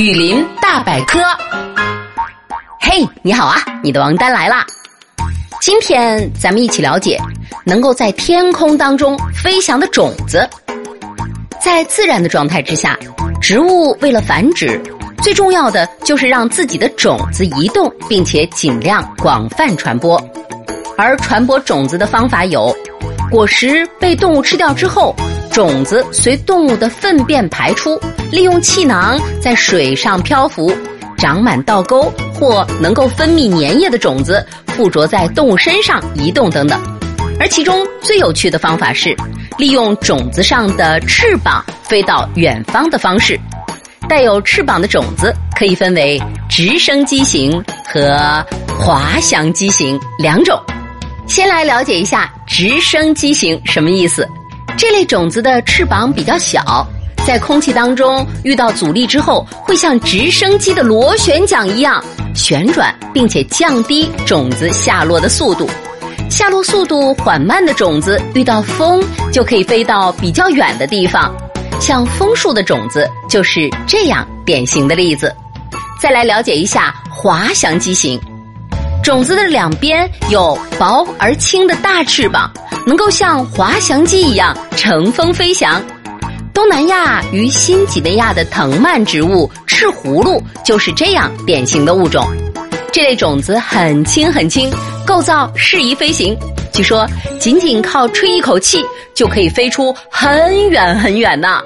雨林大百科，嘿，你好啊！你的王丹来啦！今天咱们一起了解能够在天空当中飞翔的种子。在自然的状态之下，植物为了繁殖，最重要的就是让自己的种子移动，并且尽量广泛传播。而传播种子的方法有：果实被动物吃掉之后。种子随动物的粪便排出，利用气囊在水上漂浮，长满倒钩或能够分泌粘液的种子附着在动物身上移动等等。而其中最有趣的方法是利用种子上的翅膀飞到远方的方式。带有翅膀的种子可以分为直升机型和滑翔机型两种。先来了解一下直升机型什么意思。这类种子的翅膀比较小，在空气当中遇到阻力之后，会像直升机的螺旋桨一样旋转，并且降低种子下落的速度。下落速度缓慢的种子遇到风就可以飞到比较远的地方，像枫树的种子就是这样典型的例子。再来了解一下滑翔机型，种子的两边有薄而轻的大翅膀。能够像滑翔机一样乘风飞翔。东南亚与新几内亚的藤蔓植物赤葫芦就是这样典型的物种。这类种子很轻很轻，构造适宜飞行。据说仅仅靠吹一口气就可以飞出很远很远呢。